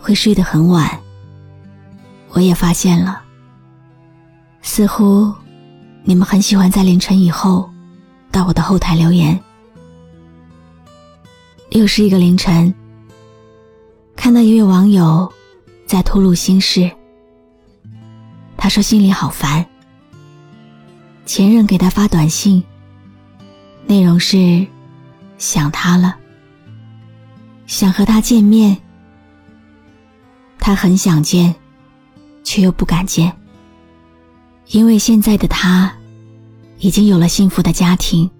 会睡得很晚。我也发现了，似乎你们很喜欢在凌晨以后到我的后台留言。又是一个凌晨，看到一位网友在吐露心事。他说心里好烦，前任给他发短信，内容是想他了。想和他见面，他很想见，却又不敢见，因为现在的他已经有了幸福的家庭。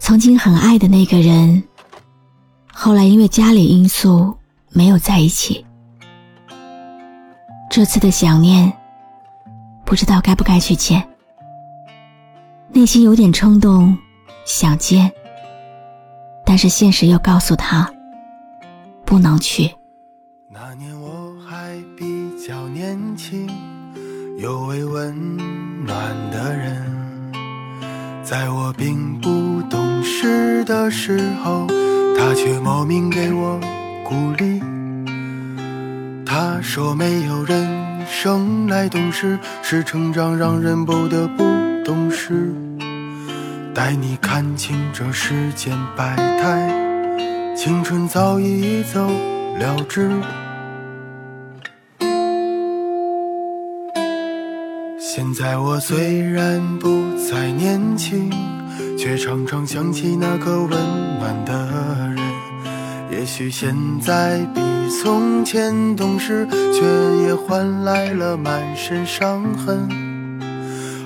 曾经很爱的那个人，后来因为家里因素没有在一起。这次的想念，不知道该不该去见，内心有点冲动，想见。但是现实又告诉他，不能去。有位温暖的人，在我并不懂事的时候，他却莫名给我鼓励。他说没有人生来懂事，是成长让人不得不懂事。带你看清这世间百态，青春早已走了之。现在我虽然不再年轻，却常常想起那个温暖的人。也许现在比从前懂事，却也换来了满身伤痕。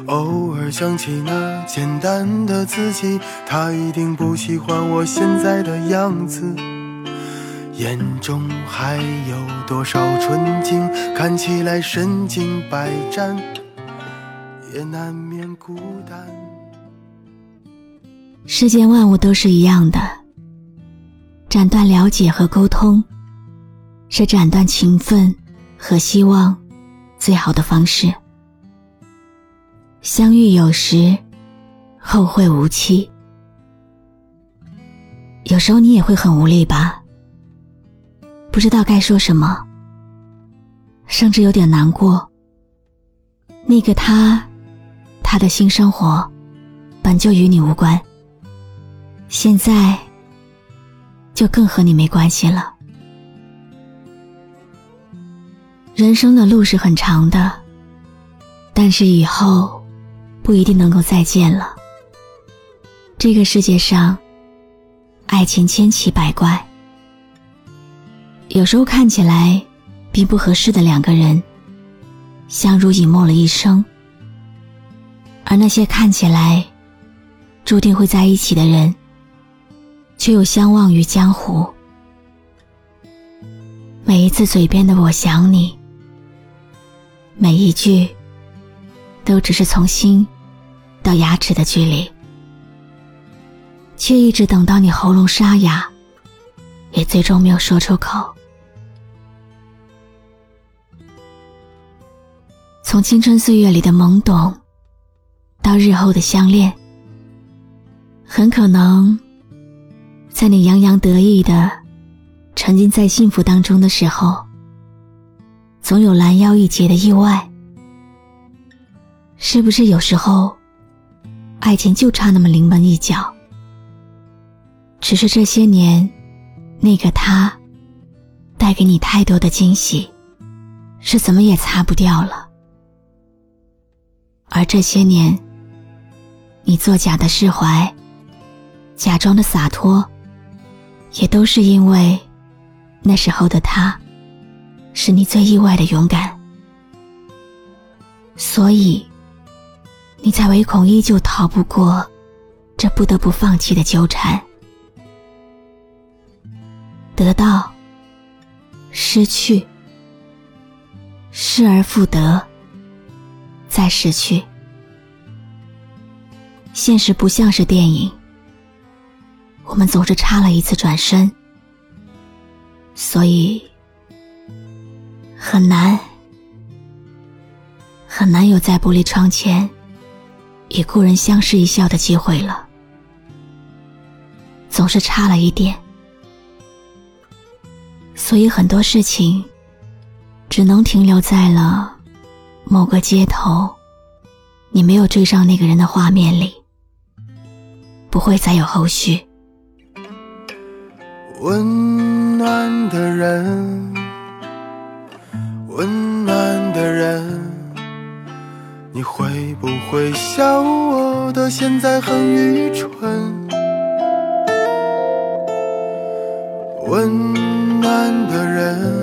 偶尔想起那简单的自己，他一定不喜欢我现在的样子。眼中还有多少纯净？看起来身经百战，也难免孤单。世间万物都是一样的，斩断了解和沟通，是斩断情分和希望最好的方式。相遇有时，后会无期。有时候你也会很无力吧，不知道该说什么，甚至有点难过。那个他，他的新生活本就与你无关，现在就更和你没关系了。人生的路是很长的，但是以后。不一定能够再见了。这个世界上，爱情千奇百怪，有时候看起来并不合适的两个人，相濡以沫了一生；而那些看起来注定会在一起的人，却又相忘于江湖。每一次嘴边的“我想你”，每一句。都只是从心到牙齿的距离，却一直等到你喉咙沙哑，也最终没有说出口。从青春岁月里的懵懂，到日后的相恋，很可能在你洋洋得意的沉浸在幸福当中的时候，总有拦腰一截的意外。是不是有时候，爱情就差那么临门一脚，只是这些年，那个他带给你太多的惊喜，是怎么也擦不掉了。而这些年，你作假的释怀，假装的洒脱，也都是因为那时候的他，是你最意外的勇敢。所以，你才唯恐依旧逃不过这不得不放弃的纠缠。得到，失去，失而复得，再失去。现实不像是电影，我们总是差了一次转身，所以很难。很难有在玻璃窗前与故人相视一笑的机会了，总是差了一点，所以很多事情只能停留在了某个街头，你没有追上那个人的画面里，不会再有后续。温暖的人，温暖的人。你会不会笑我的现在很愚蠢？温暖的人，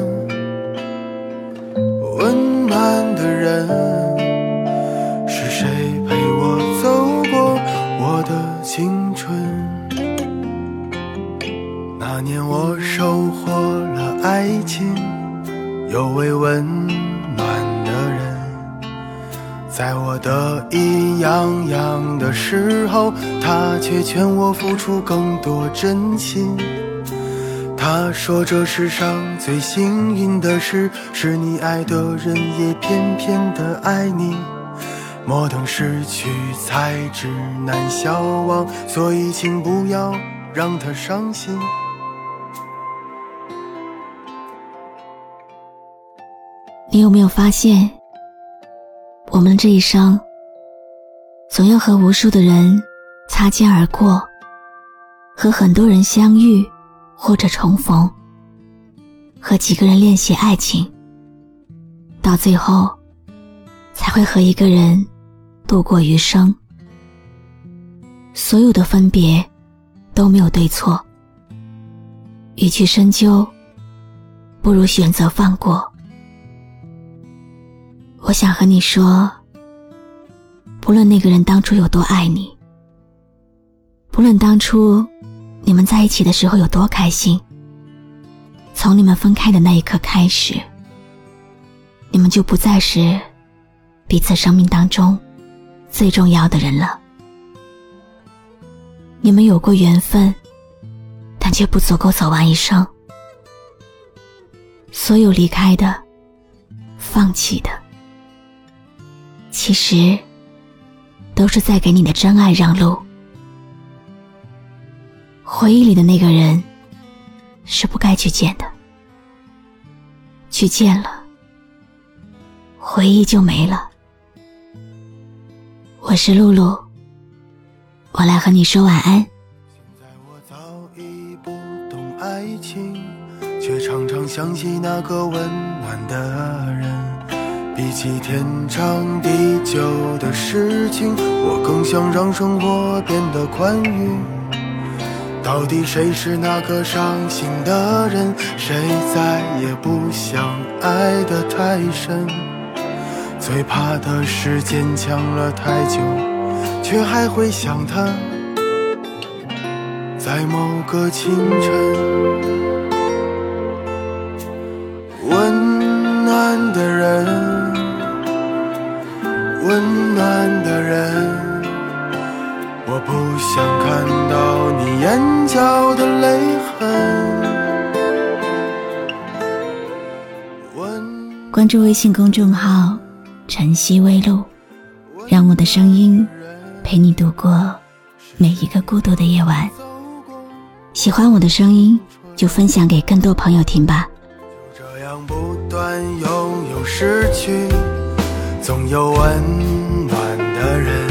有位温暖的人。在我得意洋洋的时候，他却劝我付出更多真心。他说这世上最幸运的事，是你爱的人也偏偏的爱你。莫等失去才知难消亡，所以请不要让他伤心。你有没有发现？我们这一生，总要和无数的人擦肩而过，和很多人相遇或者重逢，和几个人练习爱情，到最后，才会和一个人度过余生。所有的分别都没有对错，与其深究，不如选择放过。我想和你说，不论那个人当初有多爱你，不论当初你们在一起的时候有多开心，从你们分开的那一刻开始，你们就不再是彼此生命当中最重要的人了。你们有过缘分，但却不足够走完一生。所有离开的、放弃的。其实，都是在给你的真爱让路。回忆里的那个人，是不该去见的。去见了，回忆就没了。我是露露，我来和你说晚安。我早已不懂爱情，却常常想起那个温暖的人。比起天长地久的事情，我更想让生活变得宽裕。到底谁是那个伤心的人？谁再也不想爱得太深？最怕的是坚强了太久，却还会想他。在某个清晨，温暖的人。温暖的人，我不想看到你眼角的泪痕。关注微信公众号“晨曦微露”，让我的声音陪你度过每一个孤独的夜晚。喜欢我的声音，就分享给更多朋友听吧。就这样不断拥有失去。总有温暖的人，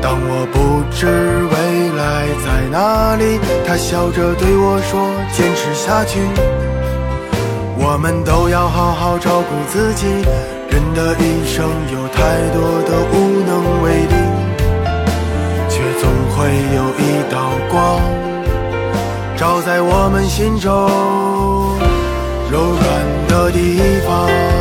当我不知未来。在哪里？他笑着对我说：“坚持下去。”我们都要好好照顾自己。人的一生有太多的无能为力，却总会有一道光，照在我们心中柔软的地方。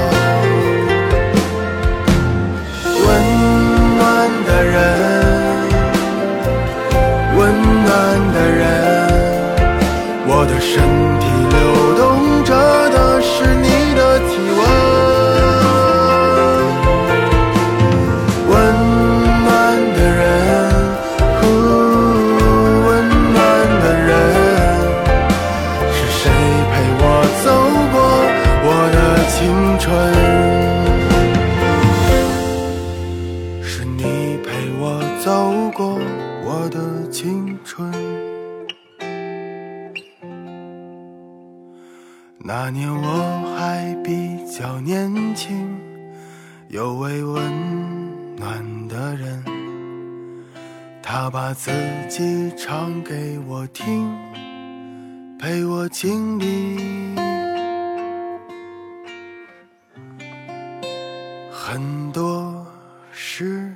走过我的青春。那年我还比较年轻，有位温暖的人，他把自己唱给我听，陪我经历很多事